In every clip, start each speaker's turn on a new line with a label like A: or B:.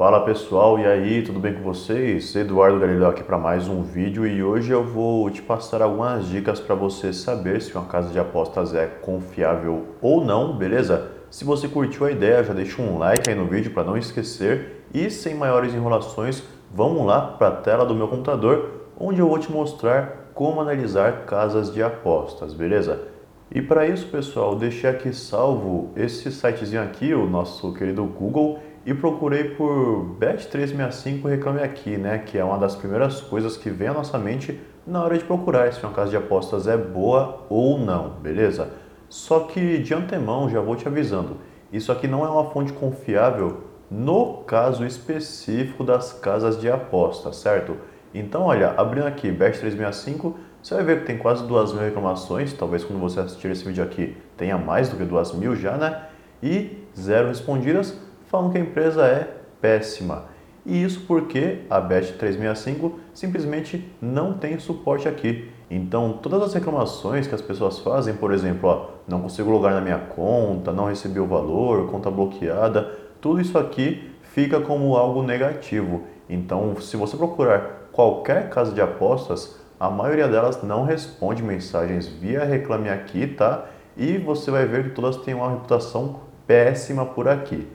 A: Fala pessoal, e aí, tudo bem com vocês? Eduardo Galileu aqui para mais um vídeo e hoje eu vou te passar algumas dicas para você saber se uma casa de apostas é confiável ou não, beleza? Se você curtiu a ideia, já deixa um like aí no vídeo para não esquecer e sem maiores enrolações, vamos lá para a tela do meu computador onde eu vou te mostrar como analisar casas de apostas, beleza? E para isso, pessoal, deixei aqui salvo esse sitezinho aqui, o nosso querido Google, e procurei por Bet365 Reclame Aqui, né? Que é uma das primeiras coisas que vem à nossa mente na hora de procurar se uma casa de apostas é boa ou não, beleza? Só que de antemão já vou te avisando, isso aqui não é uma fonte confiável no caso específico das casas de apostas, certo? Então, olha, abrindo aqui Bet365, você vai ver que tem quase duas mil reclamações, talvez quando você assistir esse vídeo aqui tenha mais do que duas mil já, né? E zero respondidas, falando que a empresa é péssima. E isso porque a Bet365 simplesmente não tem suporte aqui. Então, todas as reclamações que as pessoas fazem, por exemplo, ó, não consigo logar na minha conta, não recebi o valor, conta bloqueada, tudo isso aqui fica como algo negativo. Então, se você procurar qualquer casa de apostas, a maioria delas não responde mensagens via Reclame Aqui, tá? E você vai ver que todas têm uma reputação péssima por aqui.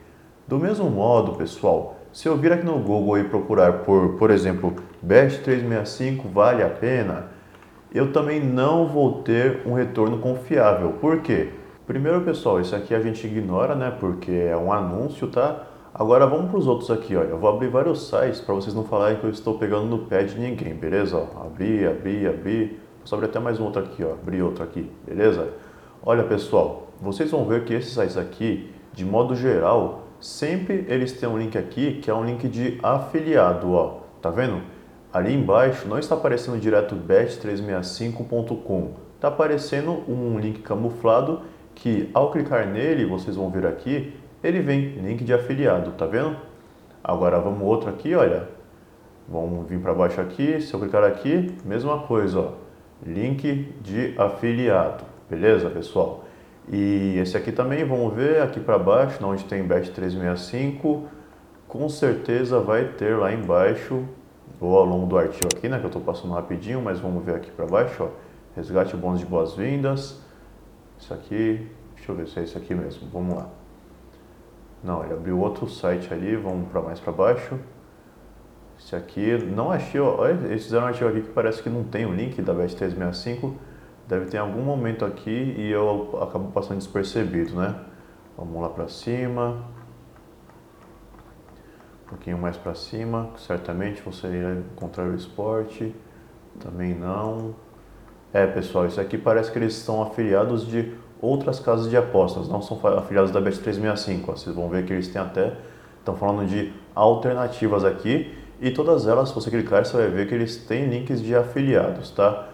A: Do mesmo modo, pessoal, se eu vir aqui no Google e procurar por, por exemplo, Best 365 vale a pena, eu também não vou ter um retorno confiável. Por quê? Primeiro, pessoal, isso aqui a gente ignora, né? Porque é um anúncio, tá? Agora vamos para os outros aqui, ó. Eu vou abrir vários sites para vocês não falarem que eu estou pegando no pé de ninguém, beleza? Ó, abrir, abrir, abrir. Vou abrir até mais um outro aqui, ó. Abrir outro aqui, beleza? Olha, pessoal, vocês vão ver que esses sites aqui, de modo geral, sempre eles têm um link aqui que é um link de afiliado, ó. Tá vendo? Ali embaixo não está aparecendo direto bet365.com. Está aparecendo um link camuflado que ao clicar nele, vocês vão ver aqui, ele vem link de afiliado, tá vendo? Agora vamos outro aqui, olha. Vamos vir para baixo aqui, se eu clicar aqui, mesma coisa, ó. Link de afiliado, beleza, pessoal? E esse aqui também, vamos ver aqui para baixo, onde tem Bet365, com certeza vai ter lá embaixo, ou ao longo do artigo aqui, né, que eu estou passando rapidinho, mas vamos ver aqui para baixo, ó, resgate bônus de boas-vindas, isso aqui, deixa eu ver se é isso aqui mesmo, vamos lá. Não, ele abriu outro site ali, vamos para mais para baixo. Esse aqui, não achei, olha, eles fizeram um artigo aqui que parece que não tem o link da Bet365, deve ter algum momento aqui e eu acabo passando despercebido, né? Vamos lá para cima. Um pouquinho mais para cima, certamente você irá encontrar o esporte. Também não. É, pessoal, isso aqui parece que eles são afiliados de outras casas de apostas, não são afiliados da Bet365. Vocês vão ver que eles têm até, estão falando de alternativas aqui e todas elas, se você clicar, você vai ver que eles têm links de afiliados, tá?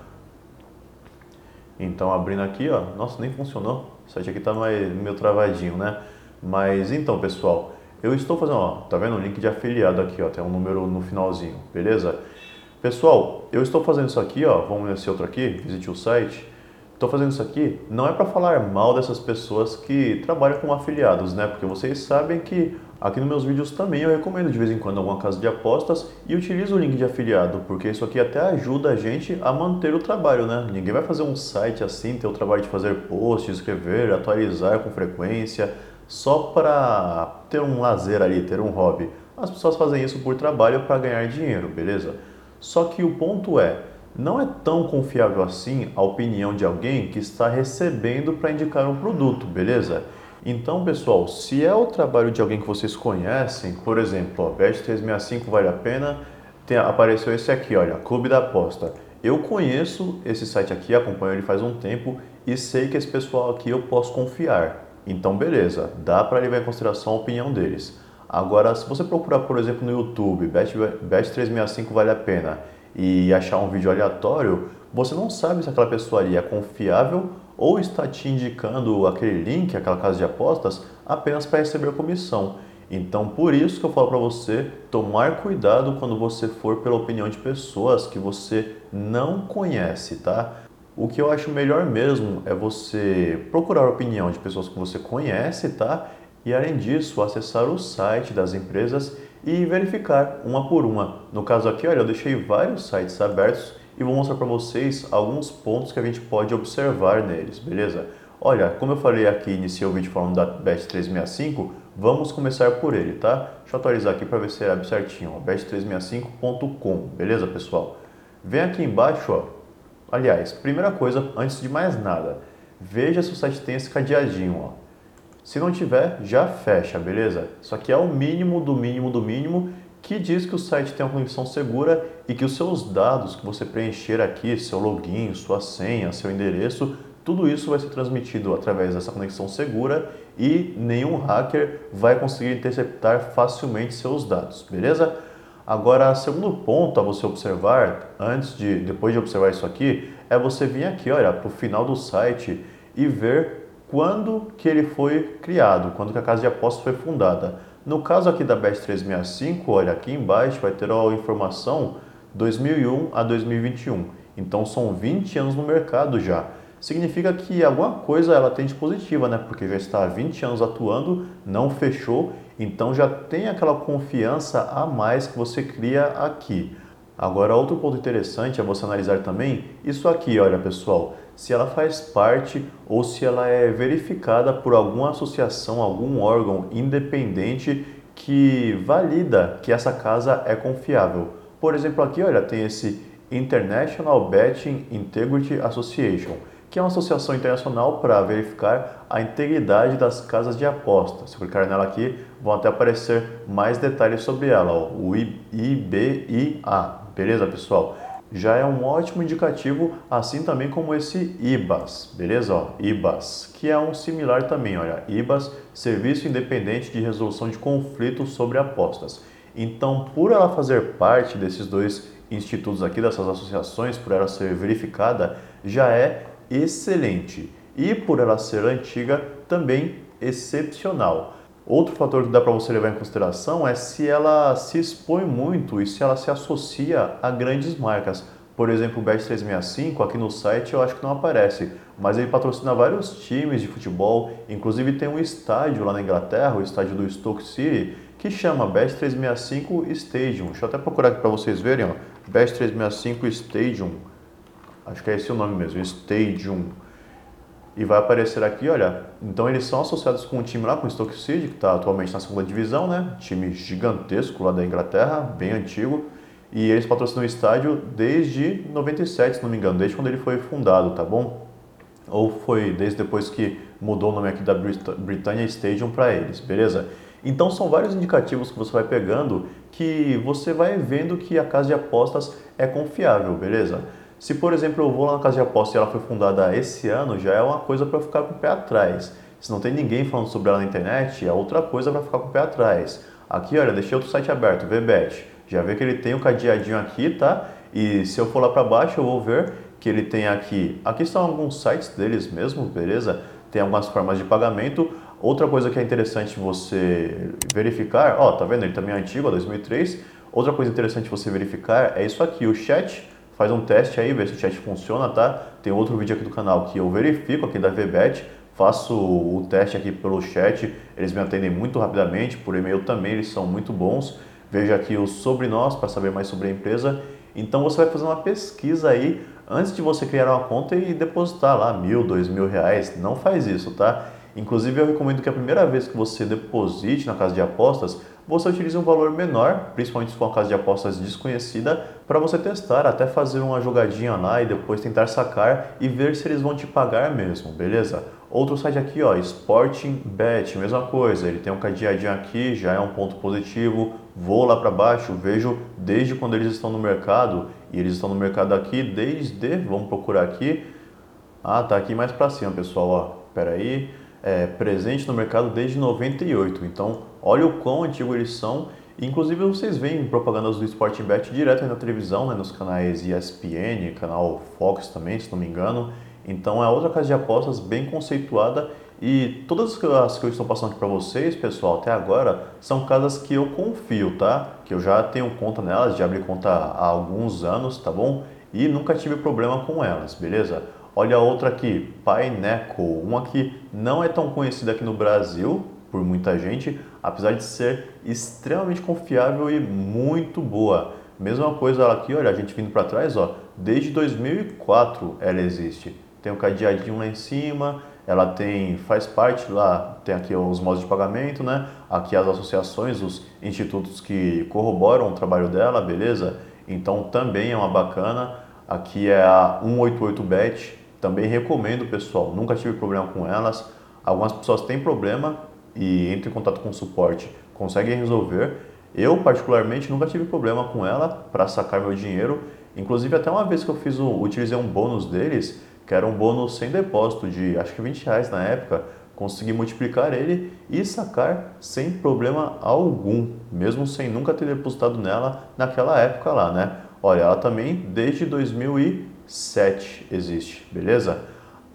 A: Então, abrindo aqui, ó, nossa, nem funcionou. O site aqui tá meio travadinho, né? Mas então, pessoal, eu estou fazendo, ó, tá vendo o link de afiliado aqui, ó, tem um número no finalzinho, beleza? Pessoal, eu estou fazendo isso aqui, ó, vamos nesse outro aqui, visite o site. Estou fazendo isso aqui não é para falar mal dessas pessoas que trabalham com afiliados, né? Porque vocês sabem que aqui nos meus vídeos também eu recomendo de vez em quando alguma casa de apostas e utilizo o link de afiliado, porque isso aqui até ajuda a gente a manter o trabalho, né? Ninguém vai fazer um site assim, ter o trabalho de fazer post, escrever, atualizar com frequência, só para ter um lazer ali, ter um hobby. As pessoas fazem isso por trabalho para ganhar dinheiro, beleza? Só que o ponto é, não é tão confiável assim a opinião de alguém que está recebendo para indicar um produto, beleza? Então, pessoal, se é o trabalho de alguém que vocês conhecem, por exemplo, o Bet365 vale a pena, tem, apareceu esse aqui, olha, Clube da Aposta. Eu conheço esse site aqui, acompanho ele faz um tempo e sei que esse pessoal aqui eu posso confiar. Então, beleza, dá para levar em consideração a opinião deles. Agora, se você procurar, por exemplo, no YouTube, Bet365 vale a pena e achar um vídeo aleatório, você não sabe se aquela pessoa ali é confiável ou está te indicando aquele link, aquela casa de apostas, apenas para receber comissão. Então, por isso que eu falo para você tomar cuidado quando você for pela opinião de pessoas que você não conhece, tá? O que eu acho melhor mesmo é você procurar a opinião de pessoas que você conhece, tá? E além disso, acessar o site das empresas e verificar uma por uma. No caso aqui, olha, eu deixei vários sites abertos e vou mostrar para vocês alguns pontos que a gente pode observar neles, beleza? Olha, como eu falei aqui, iniciei o vídeo falando da Bet365, vamos começar por ele, tá? Deixa eu atualizar aqui para ver se abre certinho, bet365.com, beleza, pessoal? Vem aqui embaixo, ó. Aliás, primeira coisa, antes de mais nada, veja se o site tem esse cadeadinho, ó. Se não tiver, já fecha, beleza? Isso aqui é o mínimo do mínimo do mínimo que diz que o site tem uma conexão segura e que os seus dados que você preencher aqui, seu login, sua senha, seu endereço, tudo isso vai ser transmitido através dessa conexão segura e nenhum hacker vai conseguir interceptar facilmente seus dados, beleza? Agora, segundo ponto a você observar, antes de, depois de observar isso aqui, é você vir aqui, olha, para o final do site e ver quando que ele foi criado, quando que a casa de apostas foi fundada. No caso aqui da Bet365, olha, aqui embaixo vai ter a informação 2001 a 2021. Então são 20 anos no mercado já. Significa que alguma coisa ela tem de positiva, né? Porque já está há 20 anos atuando, não fechou então já tem aquela confiança a mais que você cria aqui. Agora, outro ponto interessante é você analisar também isso aqui, olha pessoal, se ela faz parte ou se ela é verificada por alguma associação, algum órgão independente que valida que essa casa é confiável. Por exemplo, aqui, olha, tem esse International Betting Integrity Association que é uma associação internacional para verificar a integridade das casas de apostas. Se clicar nela aqui, vão até aparecer mais detalhes sobre ela, ó, o IBIA. Beleza, pessoal? Já é um ótimo indicativo, assim também como esse IBAS, beleza? Ó, IBAS, que é um similar também, olha, IBAS, Serviço Independente de Resolução de Conflitos sobre Apostas. Então, por ela fazer parte desses dois institutos aqui, dessas associações, por ela ser verificada, já é excelente e por ela ser antiga, também excepcional. Outro fator que dá para você levar em consideração é se ela se expõe muito e se ela se associa a grandes marcas. Por exemplo, o Bet365 aqui no site eu acho que não aparece, mas ele patrocina vários times de futebol, inclusive tem um estádio lá na Inglaterra, o estádio do Stoke City, que chama Bet365 Stadium. Deixa eu até procurar aqui para vocês verem, ó. Bet365 Stadium. Acho que é esse o nome mesmo, Stadium. E vai aparecer aqui, olha, então eles são associados com um time lá, com o Stoke City, que está atualmente na segunda divisão, né? Time gigantesco lá da Inglaterra, bem antigo. E eles patrocinam o estádio desde 97, se não me engano, desde quando ele foi fundado, tá bom? Ou foi desde depois que mudou o nome aqui da Britannia Stadium para eles, beleza? Então são vários indicativos que você vai pegando que você vai vendo que a casa de apostas é confiável, beleza? Se, por exemplo, eu vou lá na casa de aposta e ela foi fundada esse ano, já é uma coisa para ficar com o pé atrás. Se não tem ninguém falando sobre ela na internet, é outra coisa para ficar com o pé atrás. Aqui, olha, deixei outro site aberto, VBet. Já vê que ele tem o um cadeadinho aqui, tá? E se eu for lá para baixo, eu vou ver que ele tem aqui. Aqui estão alguns sites deles mesmo, beleza? Tem algumas formas de pagamento. Outra coisa que é interessante você verificar, ó, tá vendo? Ele também é antigo, 2003. Outra coisa interessante você verificar é isso aqui, o chat faz um teste aí, vê se o chat funciona, tá? Tem outro vídeo aqui do canal que eu verifico aqui da VBet, faço o teste aqui pelo chat, eles me atendem muito rapidamente, por e-mail também, eles são muito bons. Veja aqui o sobre nós para saber mais sobre a empresa. Então você vai fazer uma pesquisa aí antes de você criar uma conta e depositar lá mil, dois mil reais. Não faz isso, tá? Inclusive eu recomendo que a primeira vez que você deposite na casa de apostas, você utilize um valor menor, principalmente se for uma casa de apostas desconhecida, para você testar, até fazer uma jogadinha lá e depois tentar sacar e ver se eles vão te pagar mesmo, beleza? Outro site aqui, ó, Sporting Bet, mesma coisa, ele tem um cadeadinho aqui, já é um ponto positivo. Vou lá para baixo, vejo desde quando eles estão no mercado, e eles estão no mercado aqui desde, vamos procurar aqui. Ah, tá aqui mais para cima, pessoal, ó. Pera aí é, presente no mercado desde 98. Então, olha o quão antigo eles são. Inclusive, vocês veem propagandas do Sporting Bet direto na televisão, né, nos canais ESPN, canal Fox também, se não me engano. Então, é outra casa de apostas bem conceituada e todas as que eu estou passando aqui para vocês, pessoal, até agora, são casas que eu confio, tá? Que eu já tenho conta nelas, já abri conta há alguns anos, tá bom? E nunca tive problema com elas, beleza? Olha outra aqui, Pineco, uma que não é tão conhecida aqui no Brasil por muita gente. apesar de ser extremamente confiável e muito boa. Mesma coisa aqui, olha, a gente vindo para trás, ó, desde 2004 ela existe. Tem o um cadeadinho lá em cima, ela tem faz parte lá, tem aqui os modos de pagamento, né? Aqui as associações, os institutos que corroboram o trabalho dela, beleza? Então também é uma bacana. Aqui é a 188bet, também recomendo, pessoal. Nunca tive problema com elas. Algumas pessoas têm problema e entram em contato com o suporte, conseguem resolver. Eu, particularmente, nunca tive problema com ela para sacar meu dinheiro. Inclusive, até uma vez que eu fiz o, utilizei um bônus deles, que era um bônus sem depósito de acho que 20 reais na época, consegui multiplicar ele e sacar sem problema algum, mesmo sem nunca ter depositado nela naquela época lá, né? Olha, ela também desde 2007 existe, beleza?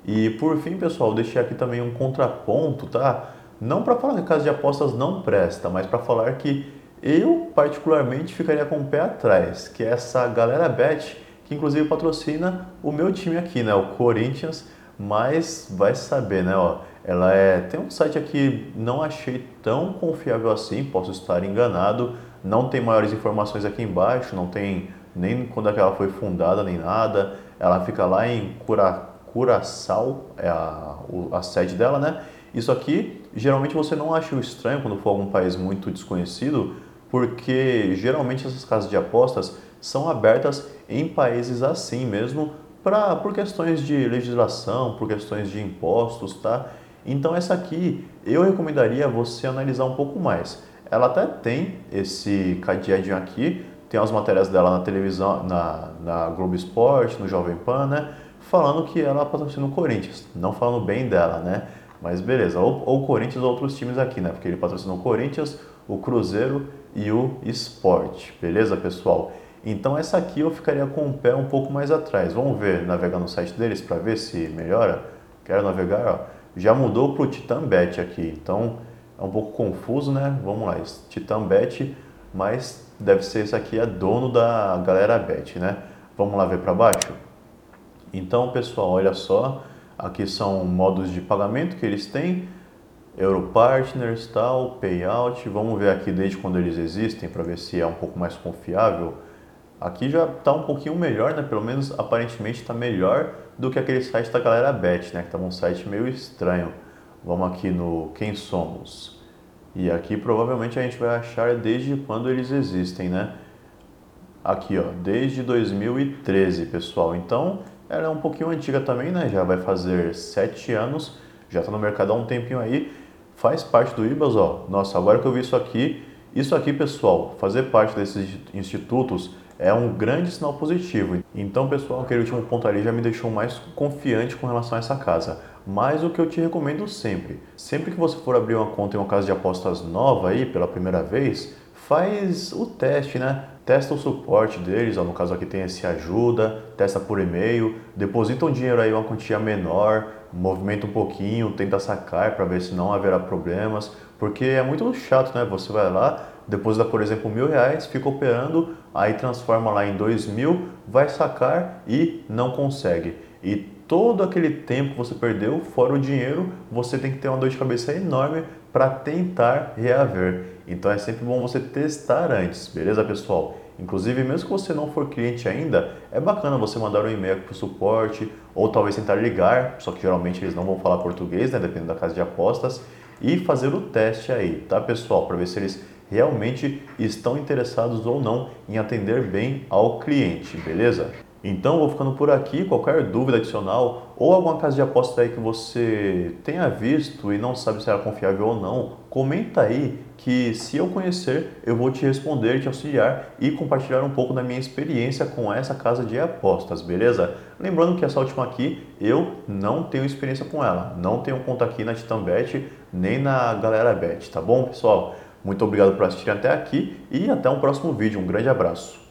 A: E por fim, pessoal, deixei aqui também um contraponto, tá? Não para falar que a casa de apostas não presta, mas para falar que eu particularmente ficaria com o pé atrás, que é essa galera bet que inclusive patrocina o meu time aqui, né, o Corinthians, mas vai saber, né, ó, ela é, tem um site aqui, não achei tão confiável assim, posso estar enganado, não tem maiores informações aqui embaixo, não tem nem quando é ela foi fundada, nem nada, ela fica lá em Cura, Curaçao, é a, a sede dela, né, isso aqui, geralmente você não acha estranho quando for algum país muito desconhecido, porque geralmente essas casas de apostas são abertas em países assim mesmo, pra, por questões de legislação, por questões de impostos, tá? Então essa aqui eu recomendaria você analisar um pouco mais. Ela até tem esse cadeadinho aqui, tem as matérias dela na televisão, na, na Globo Esporte, no Jovem Pan, né? Falando que ela patrocina o Corinthians, não falando bem dela, né? Mas beleza, ou, ou Corinthians ou outros times aqui, né? Porque ele patrocina o Corinthians, o Cruzeiro e o Esporte, beleza, pessoal? Então essa aqui eu ficaria com o pé um pouco mais atrás. Vamos ver, navegar no site deles para ver se melhora. Quero navegar, ó. Já mudou para o Titanbet aqui, então é um pouco confuso, né? Vamos lá, Titanbet, mas deve ser esse aqui é dono da galera Bet, né? Vamos lá ver para baixo? Então, pessoal, olha só, aqui são modos de pagamento que eles têm, Europartners, tal, Payout, vamos ver aqui desde quando eles existem para ver se é um pouco mais confiável. Aqui já está um pouquinho melhor, né? Pelo menos aparentemente está melhor do que aquele site da galera Bet, né? Que estava um site meio estranho. Vamos aqui no Quem Somos. E aqui provavelmente a gente vai achar desde quando eles existem, né? Aqui, ó, desde 2013, pessoal. Então, ela é um pouquinho antiga também, né? Já vai fazer sete anos, já está no mercado há um tempinho aí. Faz parte do IBAS, ó. Nossa, agora que eu vi isso aqui, isso aqui, pessoal, fazer parte desses institutos é um grande sinal positivo. Então, pessoal, aquele último ponto ali já me deixou mais confiante com relação a essa casa. Mas o que eu te recomendo sempre, sempre que você for abrir uma conta em uma casa de apostas nova aí pela primeira vez, faz o teste, né? Testa o suporte deles, ó, no caso aqui tem esse ajuda, testa por e-mail, deposita um dinheiro aí uma quantia menor, movimenta um pouquinho, tenta sacar para ver se não haverá problemas, porque é muito chato, né? Você vai lá, deposita, por exemplo, mil reais, fica operando, aí transforma lá em dois mil, vai sacar e não consegue. E todo aquele tempo que você perdeu, fora o dinheiro, você tem que ter uma dor de cabeça enorme para tentar reaver. Então é sempre bom você testar antes, beleza, pessoal? Inclusive, mesmo que você não for cliente ainda, é bacana você mandar um e-mail para o suporte ou talvez tentar ligar, só que geralmente eles não vão falar português, né, dependendo da casa de apostas, e fazer o teste aí, tá, pessoal? Para ver se eles realmente estão interessados ou não em atender bem ao cliente, beleza? Então vou ficando por aqui. Qualquer dúvida adicional ou alguma casa de aposta aí que você tenha visto e não sabe se era confiável ou não, comenta aí que se eu conhecer eu vou te responder, te auxiliar e compartilhar um pouco da minha experiência com essa casa de apostas, beleza? Lembrando que essa última aqui eu não tenho experiência com ela, não tenho conta aqui na Titanbet nem na Galera Bet, tá bom pessoal? Muito obrigado por assistir até aqui e até um próximo vídeo. Um grande abraço.